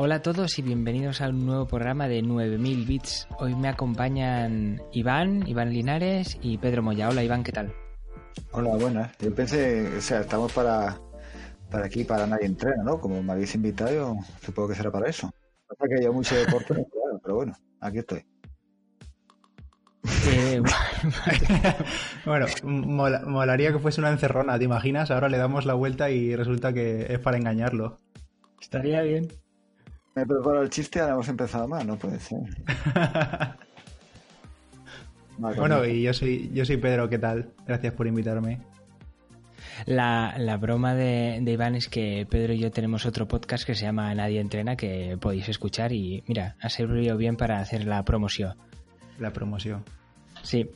Hola a todos y bienvenidos a un nuevo programa de 9000 bits. Hoy me acompañan Iván, Iván Linares y Pedro Moya. Hola Iván, ¿qué tal? Hola, buenas. Yo pensé, o sea, estamos para, para aquí, para nadie entrena, ¿no? Como me habéis invitado, yo supongo que será para eso. Pasa que yo mucho deporte, claro, pero bueno, aquí estoy. Eh, Bueno, mola- molaría que fuese una encerrona, ¿te imaginas? Ahora le damos la vuelta y resulta que es para engañarlo. estaría bien. Me he preparado el chiste, ahora hemos empezado mal, no puede ser. Vale, Bueno, bien. y yo soy, yo soy Pedro, ¿qué tal? Gracias por invitarme. La, la broma de, de Iván es que Pedro y yo tenemos otro podcast que se llama Nadie Entrena que podéis escuchar y mira, ha servido bien para hacer la promoción. La promoción. Sí.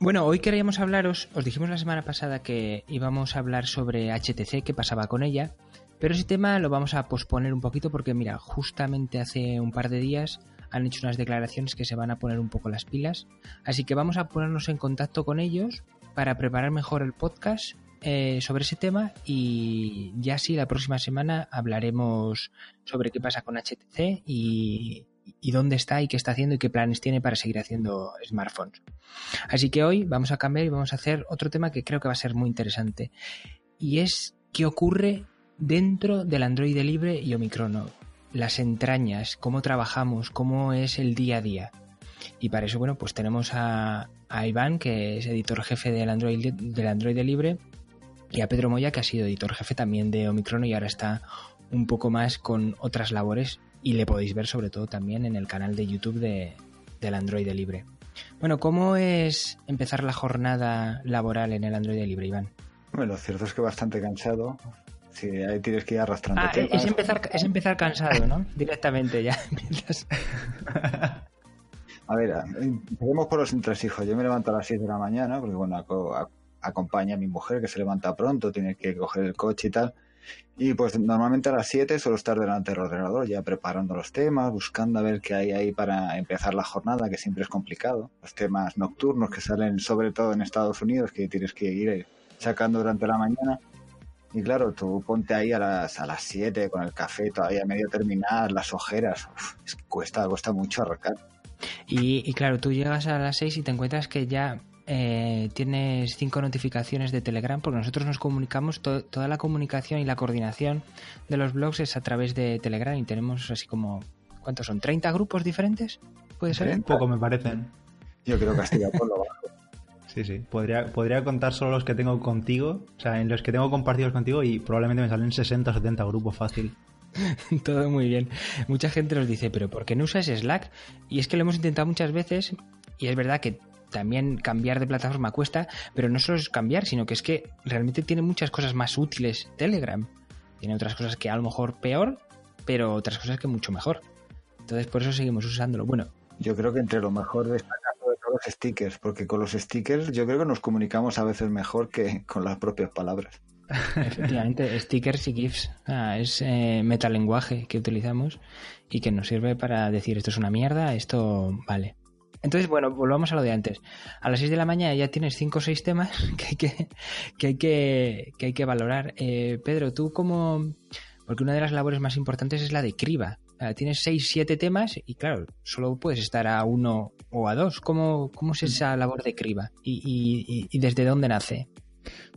Bueno, hoy queríamos hablaros, os dijimos la semana pasada que íbamos a hablar sobre HTC, qué pasaba con ella, pero ese tema lo vamos a posponer un poquito porque mira, justamente hace un par de días han hecho unas declaraciones que se van a poner un poco las pilas, así que vamos a ponernos en contacto con ellos para preparar mejor el podcast eh, sobre ese tema y ya sí la próxima semana hablaremos sobre qué pasa con HTC y, y dónde está y qué está haciendo y qué planes tiene para seguir haciendo smartphones. Así que hoy vamos a cambiar y vamos a hacer otro tema que creo que va a ser muy interesante. Y es qué ocurre dentro del Android libre y Omicron. Las entrañas, cómo trabajamos, cómo es el día a día. Y para eso, bueno, pues tenemos a, Iván, que es editor jefe del Android, del Android libre, y a Pedro Moya, que ha sido editor jefe también de Omicron y ahora está un poco más con otras labores y le podéis ver sobre todo también en el canal de YouTube de, del Android libre. Bueno, ¿cómo es empezar la jornada laboral en el Android libre, Iván? Bueno, lo cierto es que bastante cansado. Sí, ahí tienes que ir arrastrando Ah, es empezar, es empezar cansado, ¿no? Directamente ya. A ver, empecemos por los entresijos. Yo me levanto a las 6 de la mañana, porque bueno, a- acompaña a mi mujer que se levanta pronto, tiene que coger el coche y tal. Y pues normalmente a las 7 suelo estar delante del ordenador, ya preparando los temas, buscando a ver qué hay ahí para empezar la jornada, que siempre es complicado. Los temas nocturnos que salen sobre todo en Estados Unidos, que tienes que ir sacando durante la mañana. Y claro, tú ponte ahí a las, a las 7 con el café todavía medio terminar, las ojeras. Uf, es que cuesta, cuesta mucho arrancar. Y, y claro, tú llegas a las 6 y te encuentras que ya eh, tienes cinco notificaciones de Telegram, porque nosotros nos comunicamos, to- toda la comunicación y la coordinación de los blogs es a través de Telegram y tenemos así como, ¿cuántos son? ¿30 grupos diferentes? ¿Puede ser? Un poco me parecen. Yo creo que hasta por lo bajo. Sí, sí. Podría, podría contar solo los que tengo contigo, o sea, en los que tengo compartidos contigo y probablemente me salen 60 o 70 grupos fácil. Todo muy bien. Mucha gente nos dice, pero ¿por qué no usas Slack? Y es que lo hemos intentado muchas veces y es verdad que también cambiar de plataforma cuesta, pero no solo es cambiar, sino que es que realmente tiene muchas cosas más útiles Telegram. Tiene otras cosas que a lo mejor peor, pero otras cosas que mucho mejor. Entonces por eso seguimos usándolo. Bueno, Yo creo que entre lo mejor destaca los stickers, porque con los stickers yo creo que nos comunicamos a veces mejor que con las propias palabras. efectivamente, stickers y GIFs es eh, metalenguaje que utilizamos y que nos sirve para decir esto es una mierda, esto vale. Entonces, bueno, volvamos a lo de antes. A las 6 de la mañana ya tienes 5 o 6 temas que hay que, que, hay que, que hay que valorar. Eh, Pedro, tú como... Porque una de las labores más importantes es la de criba. Sea, tienes 6, 7 temas y claro, solo puedes estar a uno o a dos. ¿Cómo, es esa labor de criba? ¿Y, desde dónde nace?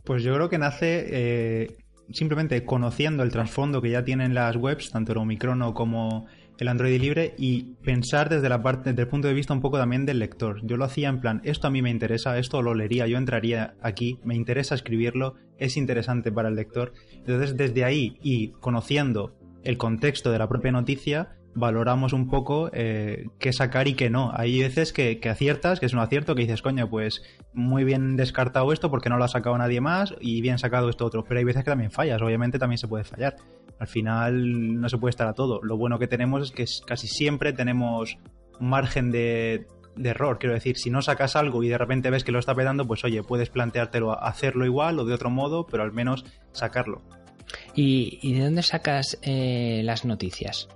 Pues yo creo que nace eh, simplemente conociendo el trasfondo que ya tienen las webs, tanto el Omicron como el Android libre, y pensar desde la parte, desde el punto de vista un poco también del lector. Yo lo hacía en plan, esto a mí me interesa, esto lo leería, yo entraría aquí, me interesa escribirlo, es interesante para el lector. Entonces, desde ahí y conociendo el contexto de la propia noticia, valoramos un poco eh, qué sacar y qué no. Hay veces que, aciertas, que es un acierto, que dices, coño, pues muy bien descartado esto porque no lo ha sacado nadie más y bien sacado esto otro. Pero hay veces que también fallas, obviamente también se puede fallar. Al final no se puede estar a todo. Lo bueno que tenemos es que casi siempre tenemos margen de, error. Quiero decir, si no sacas algo y de repente ves que lo está pedando, pues oye, puedes planteártelo hacerlo igual o de otro modo, pero al menos sacarlo. ¿Y, de dónde sacas eh, las noticias?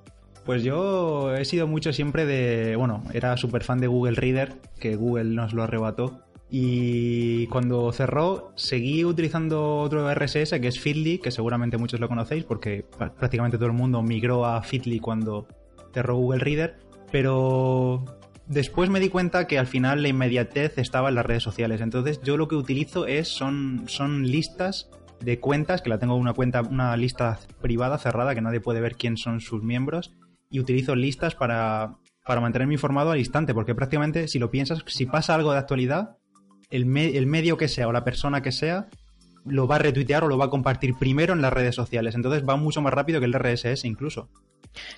Pues yo he sido mucho siempre de. Bueno, era súper fan de Google Reader, que Google nos lo arrebató. Y cuando cerró, seguí utilizando otro RSS que es Feedly, que seguramente muchos lo conocéis porque prácticamente todo el mundo migró a Feedly cuando cerró Google Reader. Pero después me di cuenta que al final la inmediatez estaba en las redes sociales. Entonces yo lo que utilizo es son, son listas de cuentas, que la tengo una cuenta, una lista privada cerrada que nadie puede ver quién son sus miembros y utilizo listas para, para mantenerme informado al instante, porque prácticamente si lo piensas, si pasa algo de actualidad, el, el medio que sea o la persona que sea lo va a retuitear o lo va a compartir primero en las redes sociales. Entonces va mucho más rápido que el RSS incluso.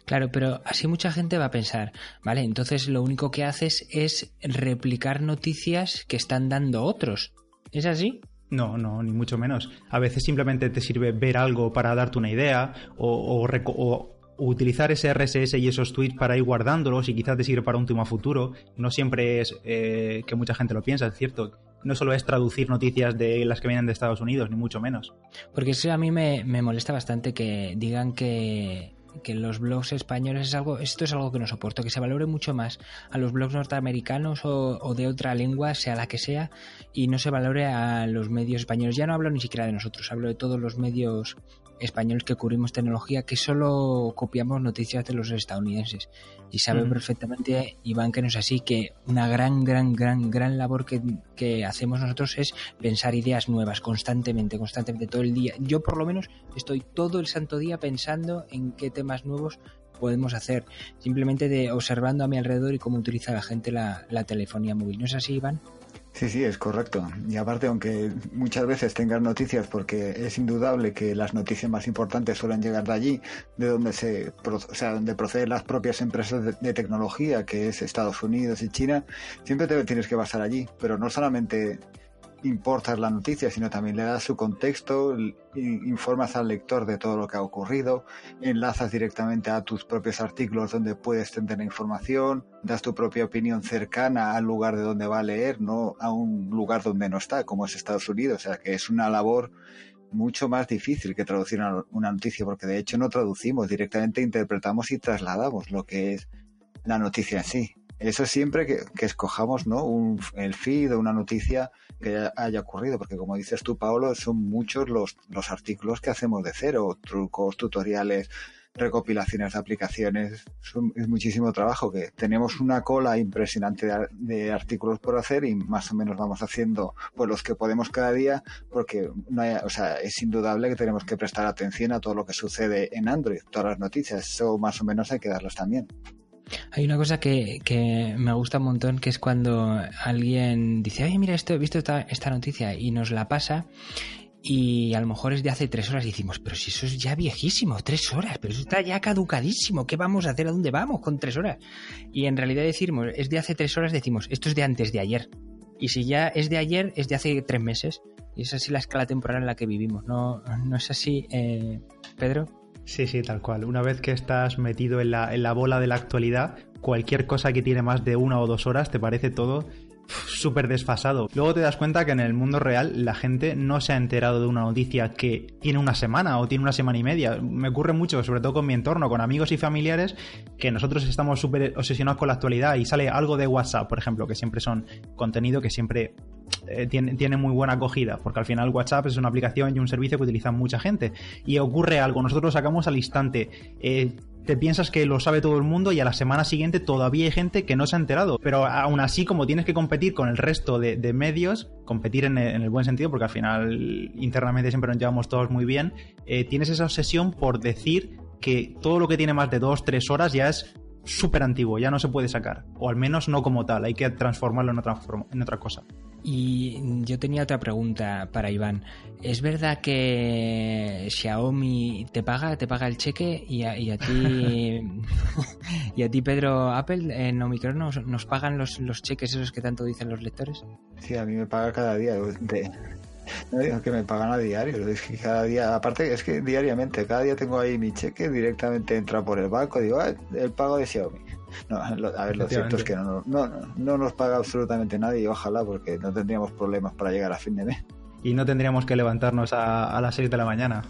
Claro, pero así mucha gente va a pensar, vale, entonces lo único que haces es replicar noticias que están dando otros. ¿Es así? No, no, ni mucho menos. A veces simplemente te sirve ver algo para darte una idea o, o, utilizar ese RSS y esos tweets para ir guardándolos y quizás te sirve para un tema futuro. No siempre es eh, que mucha gente lo piensa, es cierto. No solo es traducir noticias de las que vienen de Estados Unidos, ni mucho menos. Porque eso a mí me, me molesta bastante que digan que que los blogs españoles es algo, esto es algo que no soporto, que se valore mucho más a los blogs norteamericanos o, de otra lengua, sea la que sea, y no se valore a los medios españoles. Ya no hablo ni siquiera de nosotros, hablo de todos los medios españoles que cubrimos tecnología que solo copiamos noticias de los estadounidenses. Y sabe perfectamente, Iván, que no es así, que una gran, gran, gran, gran labor que, que, hacemos nosotros es pensar ideas nuevas constantemente, constantemente, todo el día. Yo por lo menos estoy todo el santo día pensando en qué temas nuevos podemos hacer, simplemente de observando a mi alrededor y cómo utiliza la gente la, la telefonía móvil. ¿No es así, Iván? Sí, sí, es correcto. Y aparte, aunque muchas veces tengas noticias, porque es indudable que las noticias más importantes suelen llegar de allí, de donde se, o sea, donde proceden las propias empresas de, tecnología, que es Estados Unidos y China, siempre te tienes que basar allí. Pero no solamente importas la noticia, sino también le das su contexto, informas al lector de todo lo que ha ocurrido, enlazas directamente a tus propios artículos donde puedes tener información, das tu propia opinión cercana al lugar de donde va a leer, no a un lugar donde no está, como es Estados Unidos. O sea que es una labor mucho más difícil que traducir una, noticia, porque de hecho no traducimos, directamente interpretamos y trasladamos lo que es la noticia en sí. Eso siempre que, escojamos ¿no? Un, el feed o una noticia que haya ocurrido, porque como dices tú, Paolo, son muchos los, los artículos que hacemos de cero, trucos, tutoriales, recopilaciones de aplicaciones, es muchísimo trabajo que tenemos una cola impresionante de, artículos por hacer y más o menos vamos haciendo pues los que podemos cada día porque no hay, o sea, es indudable que tenemos que prestar atención a todo lo que sucede en Android, todas las noticias, eso más o menos hay que darlas también. Hay una cosa que, que, me gusta un montón, que es cuando alguien dice, oye, mira, esto, he visto esta, esta noticia y nos la pasa y a lo mejor es de hace tres horas y decimos, pero si eso es ya viejísimo, tres horas, pero eso está ya caducadísimo, ¿qué vamos a hacer? ¿A dónde vamos con tres horas? Y en realidad decimos, es de hace tres horas, decimos, esto es de antes de ayer. Y si ya es de ayer, es de hace tres meses. Y es así la escala temporal en la que vivimos, ¿no, no es así, eh, Pedro? Sí, sí, tal cual. Una vez que estás metido en la, en la bola de la actualidad, cualquier cosa que tiene más de una o dos horas te parece todo súper desfasado. Luego te das cuenta que en el mundo real la gente no se ha enterado de una noticia que tiene una semana o tiene una semana y media. Me ocurre mucho, sobre todo con mi entorno, con amigos y familiares, que nosotros estamos súper obsesionados con la actualidad y sale algo de WhatsApp, por ejemplo, que siempre son contenido que siempre eh, tiene, muy buena acogida, porque al final WhatsApp es una aplicación y un servicio que utiliza mucha gente. Y ocurre algo, nosotros lo sacamos al instante. Eh, te piensas que lo sabe todo el mundo y a la semana siguiente todavía hay gente que no se ha enterado. Pero aún así, como tienes que competir con el resto de, medios, competir en el, buen sentido, porque al final internamente siempre nos llevamos todos muy bien, eh, tienes esa obsesión por decir que todo lo que tiene más de dos, tres horas ya es súper antiguo, ya no se puede sacar. O al menos no como tal, hay que transformarlo en otra cosa. Y yo tenía otra pregunta para Iván. ¿Es verdad que Xiaomi te paga, te paga el cheque y a, y a ti y a ti Pedro Apple en Omicron nos, nos pagan los, los cheques esos que tanto dicen los lectores? Sí, a mí me paga cada día. De, no digo que me pagan a diario, es que cada día, aparte es que diariamente, cada día tengo ahí mi cheque, directamente entra por el banco, digo, ah, el pago de Xiaomi. No, a ver, lo cierto es que no, no, no nos paga absolutamente nadie y ojalá porque no tendríamos problemas para llegar a fin de mes. Y no tendríamos que levantarnos a, a las 6 de la mañana.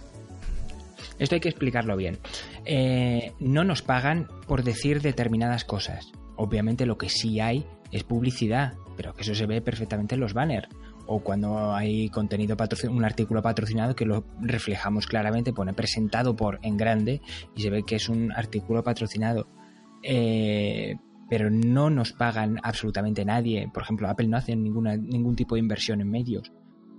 Esto hay que explicarlo bien. Eh, no nos pagan por decir determinadas cosas. Obviamente lo que sí hay es publicidad, pero que eso se ve perfectamente en los banners. O cuando hay contenido patrocinado, un artículo patrocinado que lo reflejamos claramente, pone presentado por en grande y se ve que es un artículo patrocinado. Eh, pero no nos pagan absolutamente nadie. Por ejemplo, Apple no hace ninguna, ningún tipo de inversión en medios.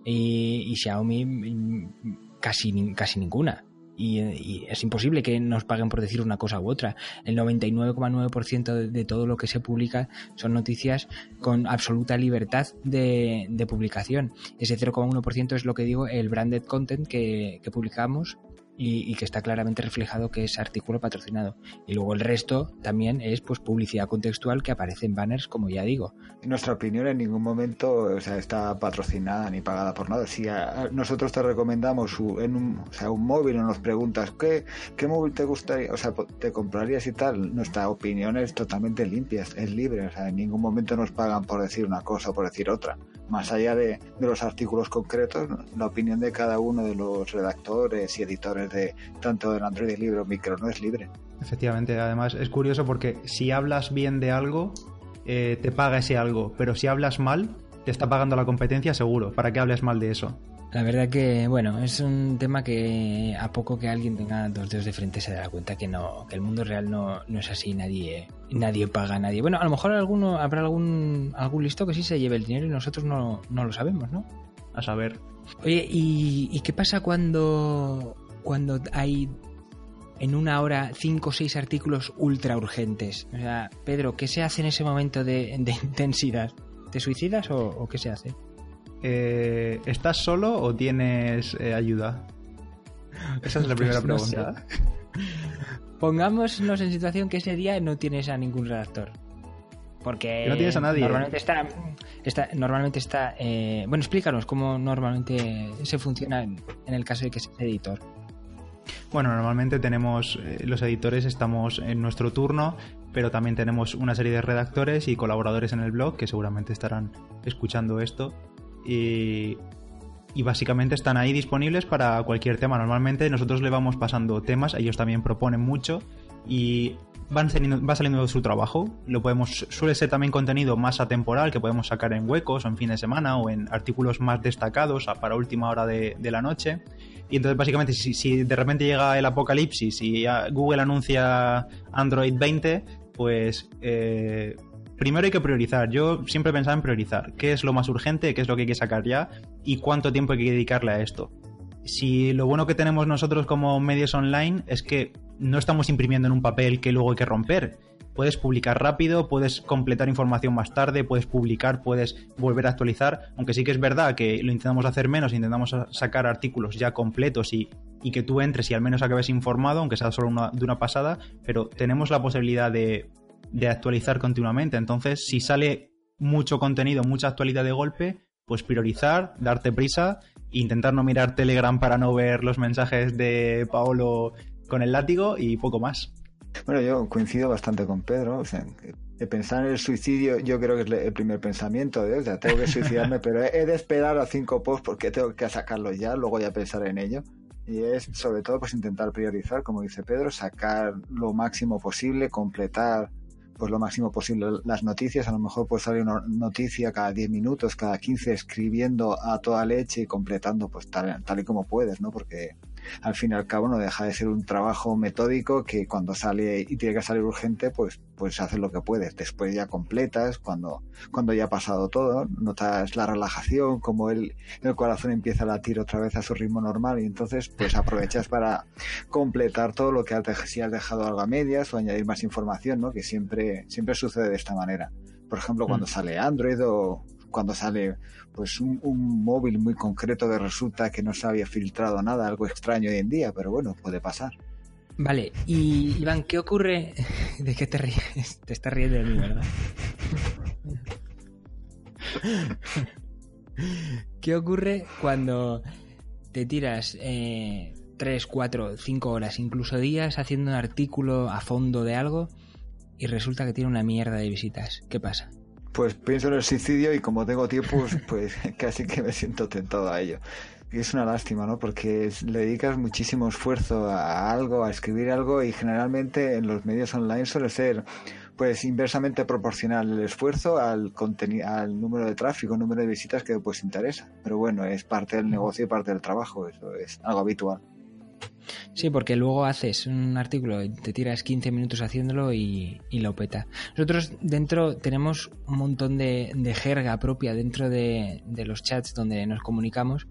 Y, Xiaomi mm, casi, ninguna. Y, es imposible que nos paguen por decir una cosa u otra. El 99,9% de, de, todo lo que se publica son noticias con absoluta libertad de, publicación. Ese 0,1% es lo que digo, el branded content que publicamos y, y, que está claramente reflejado que es artículo patrocinado. Y luego el resto también es pues publicidad contextual que aparece en banners, como ya digo. Nuestra opinión, en ningún momento o sea, está patrocinada ni pagada por nada. Si nosotros te recomendamos en un móvil o nos preguntas ¿qué, qué móvil te gustaría, o sea, te comprarías y tal, nuestra opinión es totalmente limpia, es libre. O sea, en ningún momento nos pagan por decir una cosa o por decir otra. Más allá de, los artículos concretos, la opinión de cada uno de los redactores y editores de tanto del Android libre o micro no es libre. Efectivamente, además es curioso porque si hablas bien de algo, eh, te paga ese algo, pero si hablas mal, te está pagando la competencia seguro, para que hables mal de eso. La verdad que, bueno, es un tema que a poco que alguien tenga dos dedos de frente se dará cuenta que no, que el mundo real no, no es así, nadie, nadie paga a nadie. Bueno, a lo mejor alguno, habrá algún, algún listo que sí se lleve el dinero y nosotros no, no lo sabemos, ¿no? A saber. Oye, ¿y, ¿y qué pasa cuando cuando hay en una hora cinco o seis artículos ultra urgentes. O sea, Pedro, ¿qué se hace en ese momento de, de intensidad? ¿Te suicidas o, o, qué se hace? Eh, ¿Estás solo o tienes eh, ayuda? Esa es la primera pues no pregunta. Sé. Pongámonos en situación que ese día no tienes a ningún redactor. Porque no tienes a nadie. Normalmente está, está normalmente está. Eh, bueno, explícanos cómo normalmente se funciona en el caso de que seas editor. Bueno, normalmente tenemos, eh, los editores estamos en nuestro turno, pero también tenemos una serie de redactores y colaboradores en el blog que seguramente estarán escuchando esto. Y, básicamente están ahí disponibles para cualquier tema. Normalmente nosotros le vamos pasando temas, ellos también proponen mucho y van saliendo, va saliendo su trabajo. Lo podemos, suele ser también contenido más atemporal que podemos sacar en huecos o en fin de semana o en artículos más destacados para última hora de, la noche. Y entonces, básicamente, si, si, de repente llega el apocalipsis y Google anuncia Android 20, pues eh, primero hay que priorizar. Yo siempre pensaba en priorizar. ¿Qué es lo más urgente? ¿Qué es lo que hay que sacar ya? ¿Y cuánto tiempo hay que dedicarle a esto? Si lo bueno que tenemos nosotros como medios online es que no estamos imprimiendo en un papel que luego hay que romper puedes publicar rápido, puedes completar información más tarde, puedes publicar, puedes volver a actualizar, aunque sí que es verdad que lo intentamos hacer menos, intentamos sacar artículos ya completos y, y que tú entres y al menos acabes informado, aunque sea solo de una pasada, pero tenemos la posibilidad de, de actualizar continuamente, entonces si sale mucho contenido, mucha actualidad de golpe, pues priorizar, darte prisa, intentar no mirar Telegram para no ver los mensajes de Paolo con el látigo y poco más. Bueno, yo coincido bastante con Pedro. O sea, pensar en el suicidio, yo creo que es el primer pensamiento de, o sea, tengo que suicidarme, pero he de esperar a cinco posts porque tengo que sacarlo ya, luego ya pensar en ello. Y es sobre todo pues intentar priorizar, como dice Pedro, sacar lo máximo posible, completar pues lo máximo posible las noticias. A lo mejor pues sale una noticia cada 10 minutos, cada 15, escribiendo a toda leche y completando pues tal, tal y como puedes, ¿no? Porque al fin y al cabo no deja de ser un trabajo metódico que cuando sale y tiene que salir urgente, pues, pues haces lo que puedes. Después ya completas, cuando, cuando ya ha pasado todo, notas la relajación, como el, el corazón empieza a latir otra vez a su ritmo normal y entonces pues aprovechas para completar todo lo que has, si has dejado algo a medias o añadir más información, ¿no? Que siempre, siempre sucede de esta manera. Por ejemplo, cuando mm. sale Android o cuando sale pues un, móvil muy concreto que resulta que no se había filtrado nada, algo extraño hoy en día, pero bueno, puede pasar. Vale, y Iván, ¿qué ocurre? ¿De qué te ríes? Te estás riendo de mí, ¿verdad? ¿Qué ocurre cuando te tiras eh, 3, 4, 5 horas, incluso días, haciendo un artículo a fondo de algo y resulta que tiene una mierda de visitas? ¿Qué pasa? Pues pienso en el suicidio y como tengo tiempo, pues casi que me siento tentado a ello. Y es una lástima, ¿no? Porque le dedicas muchísimo esfuerzo a algo, a escribir algo y generalmente en los medios online suele ser pues inversamente proporcional el esfuerzo al al número de tráfico, número de visitas que pues interesa. Pero bueno, es parte del negocio y parte del trabajo, eso es algo habitual. Sí, porque luego haces un artículo, te tiras 15 minutos haciéndolo y, y lo peta. Nosotros dentro tenemos un montón de, jerga propia dentro de, los chats donde nos comunicamos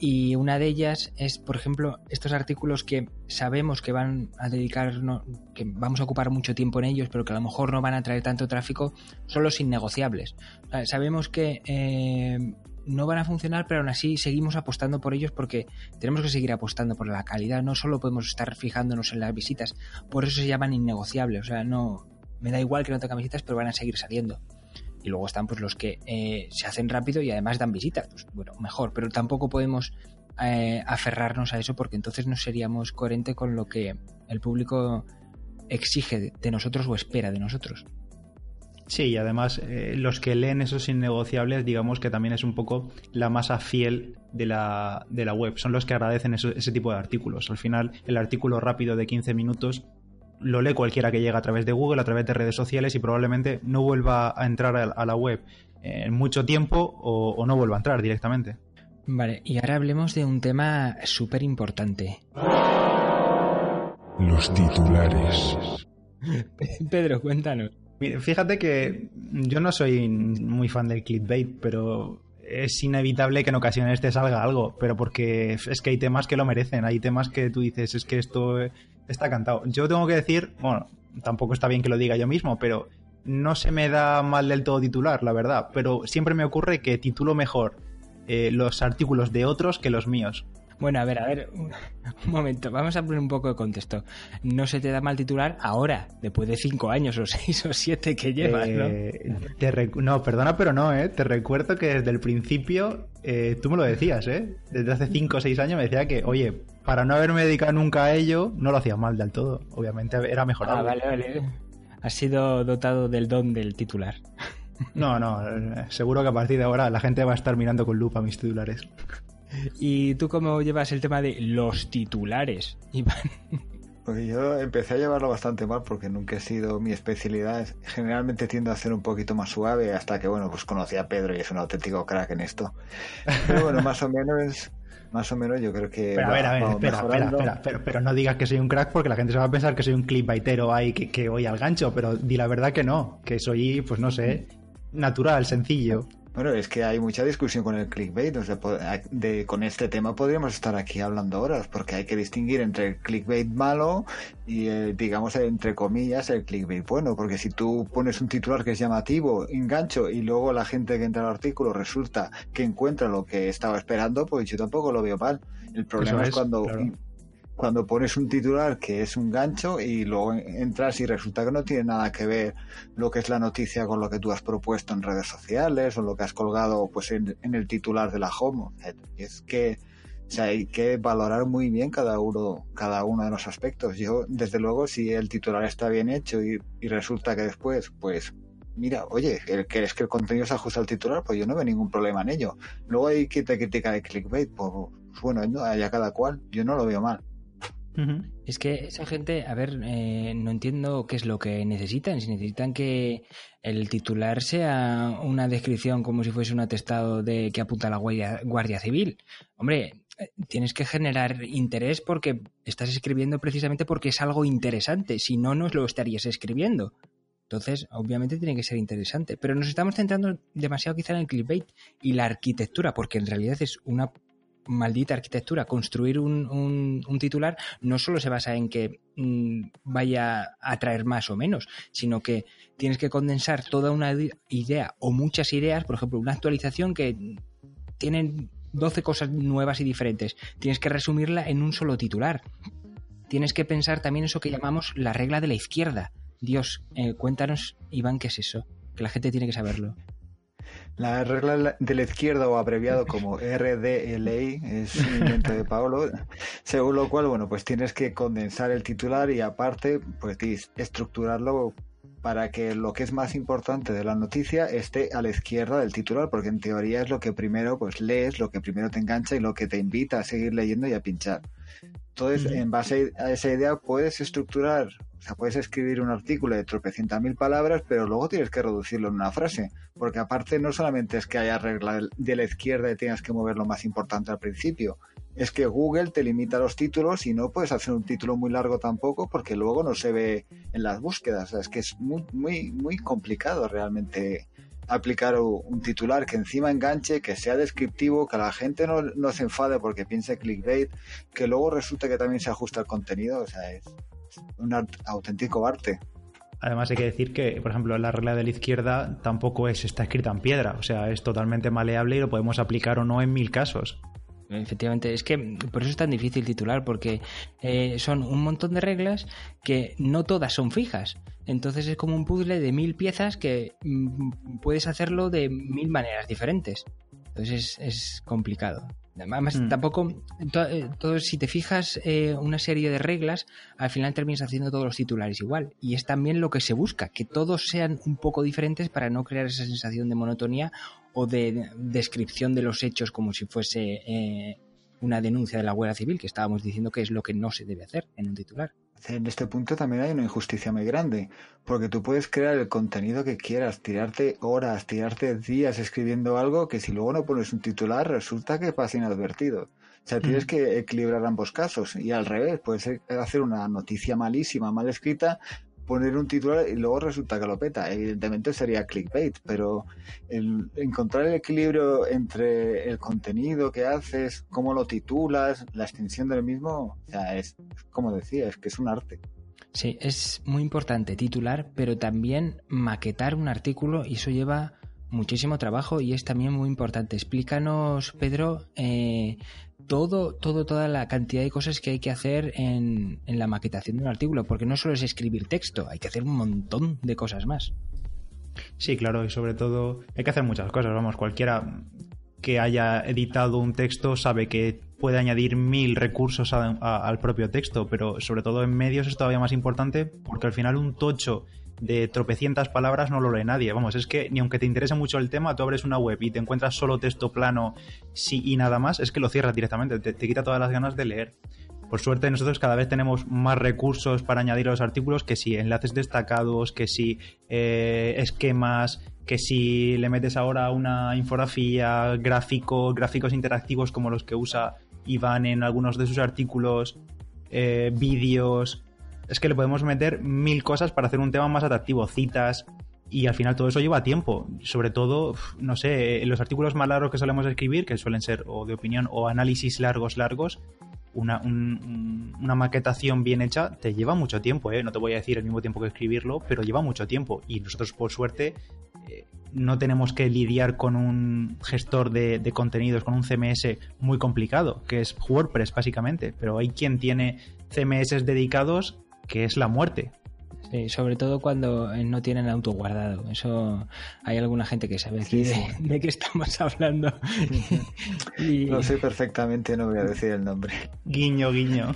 y una de ellas es, por ejemplo, estos artículos que sabemos que van a dedicarnos, que vamos a ocupar mucho tiempo en ellos, pero que a lo mejor no van a traer tanto tráfico, son los innegociables. sabemos que eh, no van a funcionar, pero aún así seguimos apostando por ellos porque tenemos que seguir apostando por la calidad. No solo podemos estar fijándonos en las visitas, por eso se llaman innegociables. O sea, no me da igual que no tengan visitas, pero van a seguir saliendo y luego están pues los que eh, se hacen rápido y además dan visitas, pues bueno, mejor, pero tampoco podemos eh, aferrarnos a eso porque entonces no seríamos coherente con lo que el público exige de nosotros o espera de nosotros. Sí, y además eh, los que leen esos innegociables, digamos que también es un poco la masa fiel de la, de la web. Son los que agradecen ese tipo de artículos. Al final, el artículo rápido de 15 minutos lo lee cualquiera que llega a través de Google, a través de redes sociales y probablemente no vuelva a entrar a la web en mucho tiempo o, no vuelva a entrar directamente. Vale, y ahora hablemos de un tema súper importante. Los titulares. Pedro, cuéntanos. Fíjate que yo no soy muy fan del clickbait, pero es inevitable que en ocasiones te salga algo, pero porque es que hay temas que lo merecen, hay temas que tú dices, es que esto está cantado. Yo tengo que decir, bueno, tampoco está bien que lo diga yo mismo, pero no se me da mal del todo titular, la verdad, pero siempre me ocurre que titulo mejor eh, los artículos de otros que los míos. Bueno, a ver, a ver, un, momento, vamos a poner un poco de contexto. No se te da mal titular ahora, después de cinco años o seis o siete que llevas, ¿no? Eh, no, perdona, pero no, ¿eh? Te recuerdo que desde el principio eh, tú me lo decías, ¿eh? Desde hace cinco o seis años me decía que, oye, para no haberme dedicado nunca a ello, no lo hacía mal del todo. Obviamente era mejor. Ah, vale, vale. Has sido dotado del don del titular. No, no, seguro que a partir de ahora la gente va a estar mirando con lupa mis titulares. ¿Y tú cómo llevas el tema de los titulares, Iván? Pues yo empecé a llevarlo bastante mal porque nunca he sido mi especialidad. Generalmente tiendo a ser un poquito más suave hasta que, bueno, pues conocí a Pedro y es un auténtico crack en esto. Pero bueno, más o menos, más o menos yo creo que... Pero a ver, a ver, espera, espera, espera, pero, no digas que soy un crack porque la gente se va a pensar que soy un clipbaitero ahí que, que voy al gancho, pero di la verdad que no, que soy, pues no sé, natural, sencillo. Bueno, es que hay mucha discusión con el clickbait. O sea, de, con este tema podríamos estar aquí hablando horas, porque hay que distinguir entre el clickbait malo y, digamos, entre comillas, el clickbait bueno. Porque si tú pones un titular que es llamativo, engancho, y luego la gente que entra al artículo resulta que encuentra lo que estaba esperando, pues yo tampoco lo veo mal. El problema es, cuando cuando pones un titular que es un gancho y luego entras y resulta que no tiene nada que ver lo que es la noticia con lo que tú has propuesto en redes sociales o lo que has colgado pues en, el titular de la home. Es que hay que valorar muy bien cada uno, cada uno de los aspectos. Yo, desde luego, si el titular está bien hecho y, resulta que después, pues, mira, oye, el que el contenido se ajusta al titular, pues yo no veo ningún problema en ello. Luego hay que te critica de clickbait, pues, bueno, allá cada cual, yo no lo veo mal. Es que esa gente, a ver, eh, no entiendo qué es lo que necesitan. Si necesitan que el titular sea una descripción como si fuese un atestado de que apunta a la Guardia, Guardia Civil. Hombre, eh, tienes que generar interés porque estás escribiendo precisamente porque es algo interesante. Si no, no lo estarías escribiendo. Entonces, obviamente tiene que ser interesante. Pero nos estamos centrando demasiado quizá en el clickbait y la arquitectura, porque en realidad es una maldita arquitectura, construir un, titular no solo se basa en que mm, vaya a traer más o menos, sino que tienes que condensar toda una idea o muchas ideas, por ejemplo, una actualización que tiene 12 cosas nuevas y diferentes. Tienes que resumirla en un solo titular. Tienes que pensar también eso que llamamos la regla de la izquierda. Dios, eh, cuéntanos, Iván, qué es eso, que la gente tiene que saberlo. La regla de la izquierda o abreviado como RDLI es un invento de Paolo, según lo cual, bueno, pues tienes que condensar el titular y aparte, pues estructurarlo para que lo que es más importante de la noticia esté a la izquierda del titular, porque en teoría es lo que primero pues lees, lo que primero te engancha y lo que te invita a seguir leyendo y a pinchar. Entonces, en base a esa idea puedes estructurar, o sea, puedes escribir un artículo de tropecientas mil palabras, pero luego tienes que reducirlo en una frase, porque aparte no solamente es que haya regla de la izquierda y tengas que mover lo más importante al principio, es que Google te limita los títulos y no puedes hacer un título muy largo tampoco porque luego no se ve en las búsquedas. O sea, es que es muy, muy, muy complicado realmente aplicar un titular que encima enganche, que sea descriptivo, que la gente no, se enfade porque piense clickbait, que luego resulta que también se ajusta al contenido, o sea, es un auténtico arte. Además hay que decir que, por ejemplo, la regla de la izquierda tampoco es está escrita en piedra, o sea, es totalmente maleable y lo podemos aplicar o no en mil casos. Efectivamente, es que por eso es tan difícil titular, porque eh, son un montón de reglas que no todas son fijas. Entonces es como un puzzle de mil piezas que mm, puedes hacerlo de mil maneras diferentes. Entonces es, complicado. Además, mm. tampoco, eh, todo, si te fijas eh, una serie de reglas, al final terminas haciendo todos los titulares igual. Y es también lo que se busca, que todos sean un poco diferentes para no crear esa sensación de monotonía o de descripción de los hechos como si fuese eh, una denuncia de la Guardia Civil, que estábamos diciendo que es lo que no se debe hacer en un titular. En este punto también hay una injusticia muy grande, porque tú puedes crear el contenido que quieras, tirarte horas, tirarte días escribiendo algo que si luego no pones un titular resulta que pasa inadvertido. O sea, tienes mm. que equilibrar ambos casos y al revés, puedes hacer una noticia malísima, mal escrita, poner un titular y luego resulta que lo peta. Evidentemente sería clickbait, pero encontrar el equilibrio entre el contenido que haces, cómo lo titulas, la extensión del mismo, o sea, es como decía, es que es un arte. Sí, es muy importante titular, pero también maquetar un artículo y eso lleva muchísimo trabajo y es también muy importante. Explícanos, Pedro, eh, todo, todo, toda la cantidad de cosas que hay que hacer en, en la maquetación de un artículo, porque no solo es escribir texto, hay que hacer un montón de cosas más. Sí, claro, y sobre todo hay que hacer muchas cosas, vamos, cualquiera que haya editado un texto sabe que puede añadir mil recursos al propio texto, pero sobre todo en medios es todavía más importante porque al final un tocho de tropecientas palabras no lo lee nadie. Vamos, es que ni aunque te interese mucho el tema, tú abres una web y te encuentras solo texto plano sí, y nada más, es que lo cierras directamente, te, quita todas las ganas de leer. Por suerte nosotros cada vez tenemos más recursos para añadir a los artículos, que si enlaces destacados, que si eh, esquemas, que si le metes ahora una infografía, gráfico, gráficos interactivos como los que usa Iván en algunos de sus artículos, eh, vídeos, es que le podemos meter mil cosas para hacer un tema más atractivo, citas, y al final todo eso lleva tiempo. Sobre todo, no sé, los artículos más largos que solemos escribir, que suelen ser o de opinión o análisis largos, largos, una, una maquetación bien hecha te lleva mucho tiempo, ¿eh? No te voy a decir el mismo tiempo que escribirlo, pero lleva mucho tiempo. Y nosotros, por suerte, eh, no tenemos que lidiar con un gestor de, de contenidos, con un CMS muy complicado, que es WordPress, básicamente. Pero hay quien tiene CMS dedicados que es la muerte. Sí, sobre todo cuando eh, no tienen autoguardado. Eso hay alguna gente que sabe de, qué estamos hablando. Lo sé perfectamente, no voy a decir el nombre. Guiño, guiño.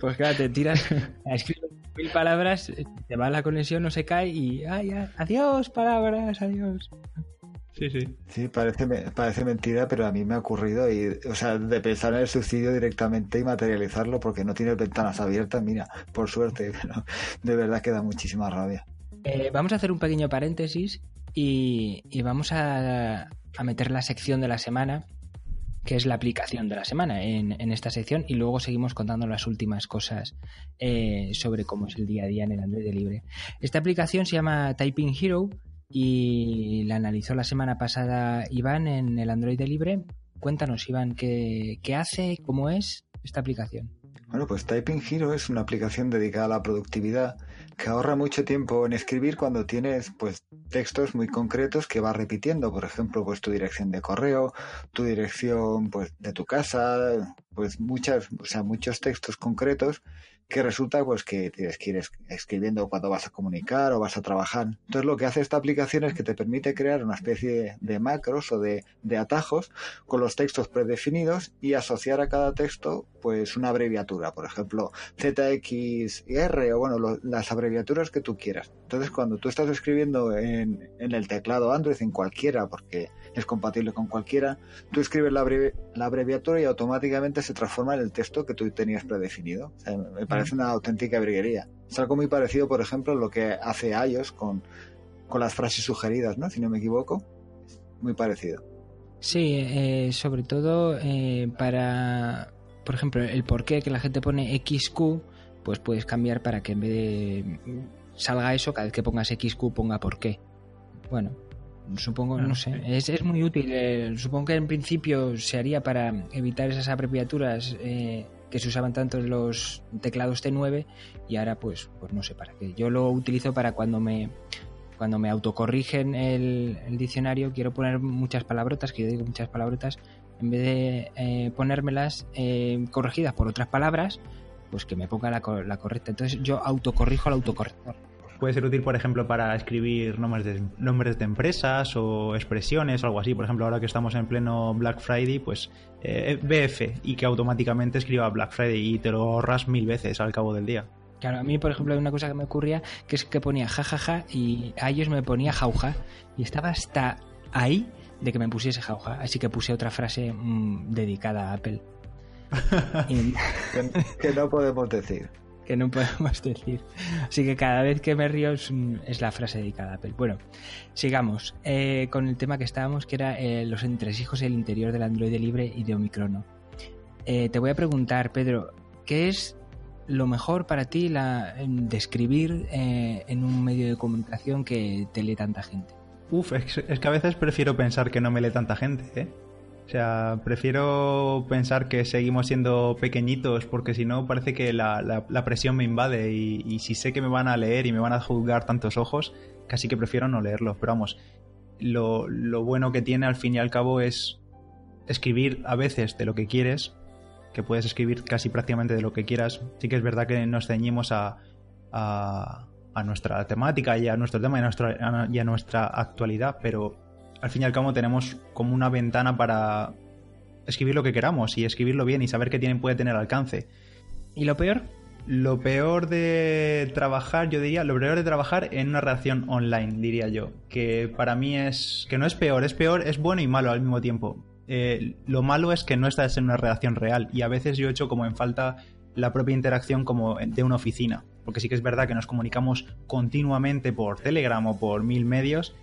Pues claro, te tiras a escribir mil palabras, te va la conexión, no se cae y ay, adiós, palabras, adiós. Sí, sí. Sí, parece, parece mentira, pero a mí me ha ocurrido y, o sea, de pensar en el suicidio directamente y materializarlo porque no tiene ventanas abiertas, mira, por suerte, pero de verdad que da muchísima rabia. Eh, vamos a hacer un pequeño paréntesis y, vamos a, meter la sección de la semana, que es la aplicación de la semana en, esta sección y luego seguimos contando las últimas cosas eh, sobre cómo es el día a día en el Android libre. Esta aplicación se llama Typing Hero y la analizó la semana pasada Iván en el Android libre. Cuéntanos, Iván, ¿qué, qué hace, cómo es esta aplicación? Bueno, pues Typing Hero es una aplicación dedicada a la productividad que ahorra mucho tiempo en escribir cuando tienes pues textos muy concretos que vas repitiendo, por ejemplo, pues tu dirección de correo, tu dirección pues de tu casa, pues muchas, o sea, muchos textos concretos que resulta pues que tienes que ir escribiendo cuando vas a comunicar o vas a trabajar. Entonces lo que hace esta aplicación es que te permite crear una especie de macros o de, atajos con los textos predefinidos y asociar a cada texto pues una abreviatura, por ejemplo ZXR o bueno, las abreviaturas que tú quieras. Entonces cuando tú estás escribiendo en, en el teclado Android, en cualquiera, porque es compatible con cualquiera, tú escribes la, la abreviatura y automáticamente se transforma en el texto que tú tenías predefinido. me parece una auténtica briguería. Es algo muy parecido, por ejemplo, a lo que hace iOS con, con las frases sugeridas, ¿no? Si no me equivoco. Muy parecido. Sí, eh, sobre todo eh, para, por ejemplo, el por qué que la gente pone XQ, pues puedes cambiar para que en vez de salga eso, cada vez que pongas XQ ponga por qué. Bueno, Supongo, no, sé, es, es, muy útil. Eh, supongo que en principio se haría para evitar esas abreviaturas eh, que se usaban tanto en los teclados T9 y ahora pues, pues no sé para qué. Yo lo utilizo para cuando me cuando me autocorrigen el, diccionario quiero poner muchas palabrotas, que yo digo muchas palabrotas, en vez de eh, ponérmelas corregidas por otras palabras, pues que me ponga la, la correcta. Entonces yo autocorrijo al autocorrector puede ser útil, por ejemplo, para escribir nombres de, nombres de empresas o expresiones o algo así. Por ejemplo, ahora que estamos en pleno Black Friday, pues eh, BF y que automáticamente escriba Black Friday y te lo ahorras mil veces al cabo del día. Claro, a mí, por ejemplo, hay una cosa que me ocurría que es que ponía jajaja y a ellos me ponía jauja y estaba hasta ahí de que me pusiese jauja. Así que puse otra frase mm, dedicada a Apple. que no podemos decir que no podemos decir. Así que cada vez que me río es, la frase dedicada a Apple. Bueno, sigamos eh, con el tema que estábamos, que era eh, los entresijos y el interior del Android libre y de Omicrono. Eh, te voy a preguntar, Pedro, ¿qué es lo mejor para ti la, de escribir en un medio de comunicación que te lee tanta gente? Uf, es que a veces prefiero pensar que no me lee tanta gente, ¿eh? O sea, prefiero pensar que seguimos siendo pequeñitos porque si no parece que la, presión me invade y, si sé que me van a leer y me van a juzgar tantos ojos, casi que prefiero no leerlos. Pero vamos, lo, bueno que tiene al fin y al cabo es escribir a veces de lo que quieres, que puedes escribir casi prácticamente de lo que quieras. Sí que es verdad que nos ceñimos a, a, nuestra temática y a nuestro tema y a nuestra actualidad, pero al fin y al cabo tenemos como una ventana para escribir lo que queramos y escribirlo bien y saber que tiene, puede tener alcance. ¿Y lo peor? Lo peor de trabajar, yo diría, lo peor de trabajar en una redacción online, diría yo. Que para mí es. que no es peor, es peor, es bueno y malo al mismo tiempo. Eh, lo malo es que no estás en una redacción real y a veces yo he hecho como en falta la propia interacción como de una oficina. Porque sí que es verdad que nos comunicamos continuamente por Telegram o por mil medios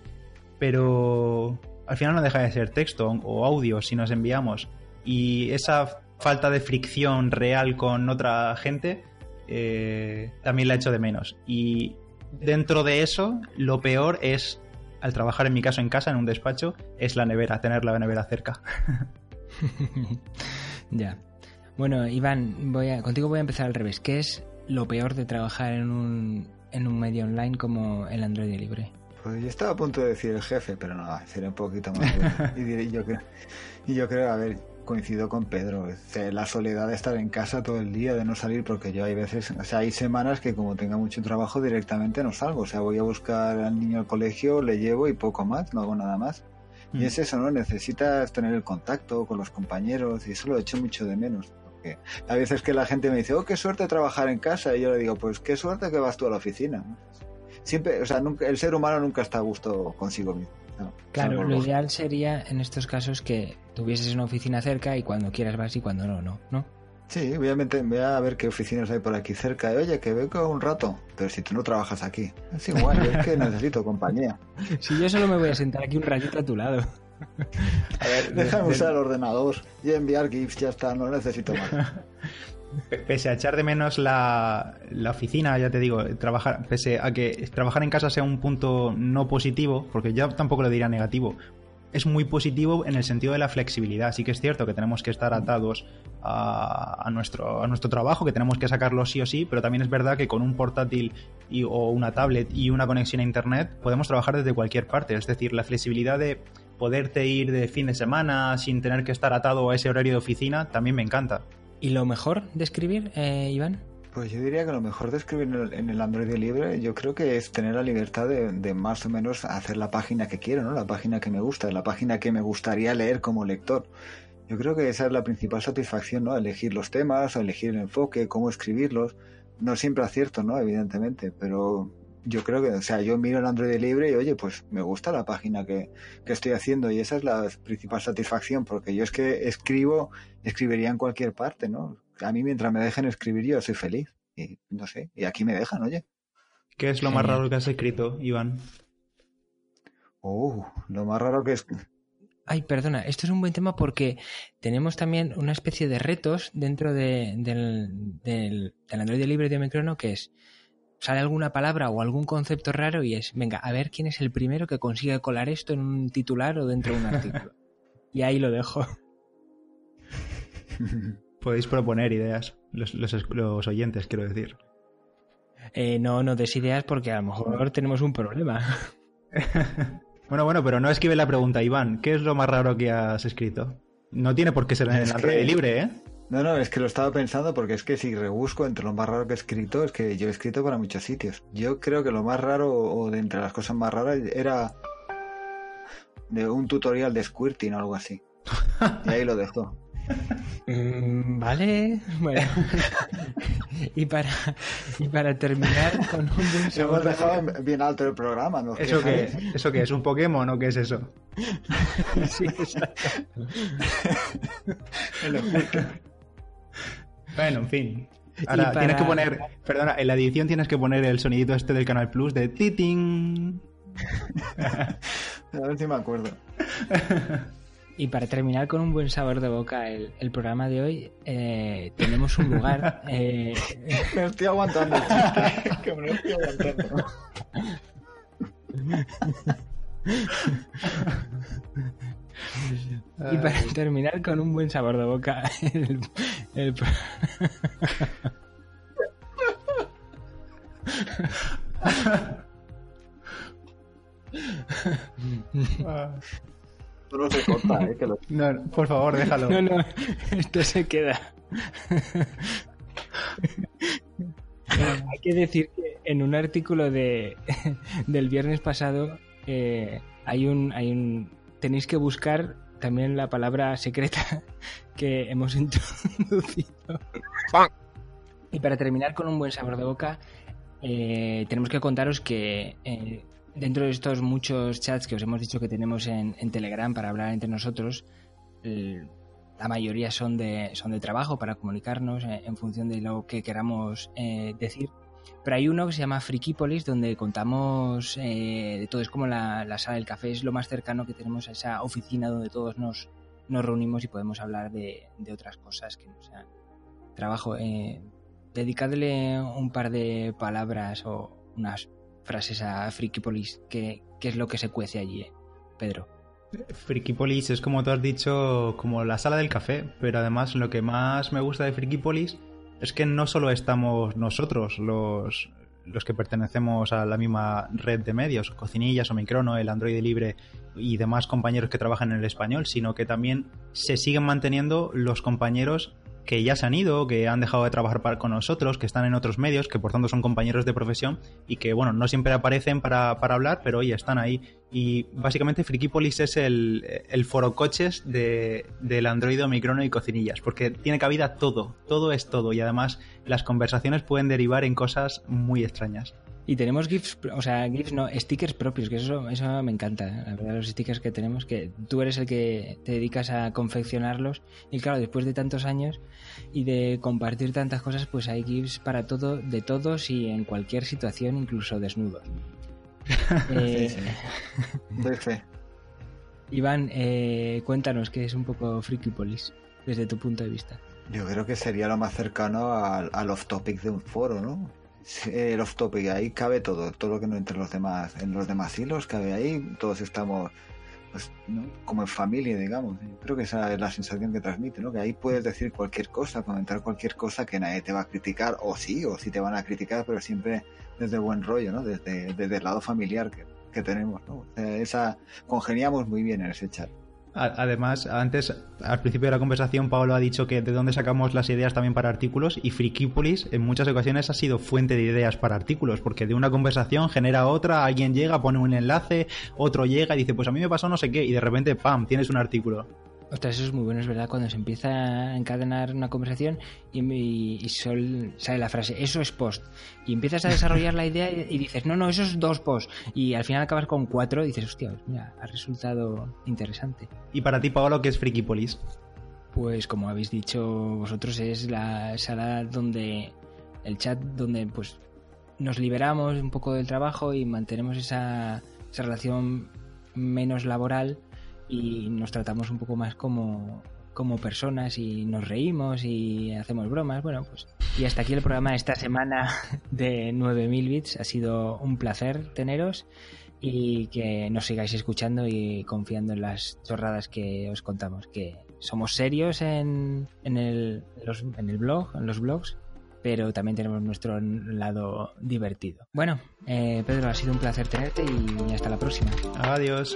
pero al final no deja de ser texto o audio si nos enviamos. Y esa falta de fricción real con otra gente eh, también la echo de menos. Y dentro de eso, lo peor es, al trabajar en mi caso en casa, en un despacho, es la nevera, tener la nevera cerca. ya. Bueno, Iván, voy a, contigo voy a empezar al revés. ¿Qué es lo peor de trabajar en un, en un medio online como el Android libre? Pues yo estaba a punto de decir el jefe, pero no, sería un poquito más. y, yo creo, y yo creo, a ver, coincido con Pedro. La soledad de estar en casa todo el día, de no salir, porque yo hay veces, o sea, hay semanas que como tenga mucho trabajo directamente no salgo. O sea, voy a buscar al niño al colegio, le llevo y poco más, no hago nada más. Y mm. es eso, ¿no? Necesitas tener el contacto con los compañeros y eso lo echo mucho de menos. Porque a veces que la gente me dice, oh, qué suerte trabajar en casa. Y yo le digo, pues qué suerte que vas tú a la oficina siempre, o sea, nunca, el ser humano nunca está a gusto consigo mismo. claro, lo ideal sería en estos casos que tuvieses una oficina cerca y cuando quieras vas y cuando no, no, ¿no? Sí, obviamente voy a ver qué oficinas hay por aquí cerca. Oye, que vengo un rato, pero si tú no trabajas aquí, es igual, es que necesito compañía. Si yo solo me voy a sentar aquí un ratito a tu lado. A ver, déjame usar el ordenador y enviar GIFs, ya está, no necesito más. Pese a echar de menos la, oficina, ya te digo, trabajar, pese a que trabajar en casa sea un punto no positivo, porque yo tampoco lo diría negativo, es muy positivo en el sentido de la flexibilidad. Sí que es cierto que tenemos que estar atados a, nuestro, a nuestro trabajo, que tenemos que sacarlo sí o sí, pero también es verdad que con un portátil y, o una tablet y una conexión a Internet podemos trabajar desde cualquier parte. Es decir, la flexibilidad de poderte ir de fin de semana sin tener que estar atado a ese horario de oficina también me encanta. ¿Y lo mejor de escribir, eh, Iván? Pues yo diría que lo mejor de escribir en el Android libre, yo creo que es tener la libertad de, más o menos hacer la página que quiero, ¿no? La página que me gusta, la página que me gustaría leer como lector. Yo creo que esa es la principal satisfacción, ¿no? Elegir los temas, elegir el enfoque, cómo escribirlos. No siempre acierto, ¿no? Evidentemente, pero yo creo que, o sea, yo miro el Android libre y oye, pues me gusta la página que, que, estoy haciendo y esa es la principal satisfacción, porque yo es que escribo, escribiría en cualquier parte, ¿no? A mí mientras me dejen escribir yo soy feliz. Y no sé, y aquí me dejan, oye. ¿Qué es lo más raro que has escrito, Iván? Oh, lo más raro que es... Ay, perdona, esto es un buen tema porque tenemos también una especie de retos dentro de, del, del, del Android libre de Microno que es sale alguna palabra o algún concepto raro y es, venga, a ver quién es el primero que consigue colar esto en un titular o dentro de un artículo. y ahí lo dejo. Podéis proponer ideas, los, los, oyentes, quiero decir. Eh, no, no des ideas porque a lo mejor tenemos un problema. bueno, bueno, pero no escribe la pregunta, Iván. ¿Qué es lo más raro que has escrito? No tiene por qué ser en el que... libre, ¿eh? No, no, es que lo estaba pensando porque es que si rebusco entre lo más raro que he escrito, es que yo he escrito para muchos sitios. Yo creo que lo más raro, o de entre las cosas más raras, era de un tutorial de squirting o algo así. Y ahí lo dejo. Mm, vale, bueno. y, para, y para terminar con un buen Hemos dejado bien alto el programa, ¿no? ¿Eso qué, es? ¿Eso qué es? ¿Un Pokémon o qué es eso? sí, exacto. Bueno, en fin. Ahora tienes que poner, perdona, en la edición tienes que poner el sonidito este del Canal Plus de titing. A ver si me acuerdo. Y para terminar con un buen sabor de boca el, el programa de hoy, eh, tenemos un lugar. Eh... Me estoy aguantando, que me lo estoy aguantando. Y para terminar con un buen sabor de boca, el, el... no se corta, ¿eh? Que lo... No, por favor, déjalo. No, no, esto se queda. Hay que decir que en un artículo de, del viernes pasado eh, hay un hay un tenéis que buscar también la palabra secreta que hemos introducido. Y para terminar con un buen sabor de boca, eh, tenemos que contaros que eh, dentro de estos muchos chats que os hemos dicho que tenemos en, Telegram para hablar entre nosotros, la mayoría son de, son de trabajo para comunicarnos eh, en función de lo que queramos decir. Pero hay uno que se llama Frikipolis, donde contamos eh, de todo. Es como la, sala del café, es lo más cercano que tenemos a esa oficina donde todos nos, nos reunimos y podemos hablar de, otras cosas que no sean trabajo. Eh, dedicadle un par de palabras o unas frases a Frikipolis. ¿Qué, qué es lo que se cuece allí, eh, Pedro? Frikipolis es como tú has dicho, como la sala del café, pero además lo que más me gusta de Frikipolis es que no solo estamos nosotros los, los que pertenecemos a la misma red de medios, Cocinillas o Microno, el Android Libre y demás compañeros que trabajan en el español, sino que también se siguen manteniendo los compañeros que ya se han ido, que han dejado de trabajar con nosotros, que están en otros medios, que por tanto son compañeros de profesión y que, bueno, no siempre aparecen para, hablar, pero hoy están ahí. Y básicamente Frikipolis es el, el foro coches de, del Android Microno y Cocinillas, porque tiene cabida todo, todo es todo y además las conversaciones pueden derivar en cosas muy extrañas. Y tenemos GIFs, o sea, GIFs no, stickers propios, que eso, eso me encanta, la verdad, los stickers que tenemos, que tú eres el que te dedicas a confeccionarlos. Y claro, después de tantos años y de compartir tantas cosas, pues hay GIFs para todo, de todos y en cualquier situación, incluso desnudos. eh... Iván, eh, cuéntanos qué es un poco Frikipolis desde tu punto de vista. Yo creo que sería lo más cercano al, al off-topic de un foro, ¿no? El off topic, ahí cabe todo, todo lo que no entre los demás, en los demás hilos cabe ahí, todos estamos pues, ¿no? como en familia, digamos. Creo que esa es la sensación que transmite, ¿no? Que ahí puedes decir cualquier cosa, comentar cualquier cosa que nadie te va a criticar, o sí, o sí te van a criticar, pero siempre desde buen rollo, ¿no? Desde, desde el lado familiar que, que tenemos, ¿no? esa, congeniamos muy bien en ese chat. Además, antes, al principio de la conversación, Pablo ha dicho que de dónde sacamos las ideas también para artículos y Frikipolis en muchas ocasiones ha sido fuente de ideas para artículos, porque de una conversación genera otra, alguien llega, pone un enlace, otro llega y dice, pues a mí me pasó no sé qué, y de repente, ¡pam!, tienes un artículo. Ostras, eso es muy bueno, es verdad, cuando se empieza a encadenar una conversación y, sale la frase, eso es post. Y empiezas a desarrollar la idea y, dices, no, no, eso es dos posts. Y al final acabas con cuatro y dices, hostia, mira, ha resultado interesante. ¿Y para ti, Pablo, qué es Frikipolis? Pues como habéis dicho vosotros, es la sala donde, el chat donde pues nos liberamos un poco del trabajo y mantenemos esa, esa relación menos laboral y nos tratamos un poco más como, como personas y nos reímos y hacemos bromas. Bueno, pues y hasta aquí el programa de esta semana de 9000 bits. Ha sido un placer teneros y que nos sigáis escuchando y confiando en las chorradas que os contamos. Que somos serios en, en, el, en el blog, en los blogs, pero también tenemos nuestro lado divertido. Bueno, eh, Pedro, ha sido un placer tenerte y hasta la próxima. Adiós.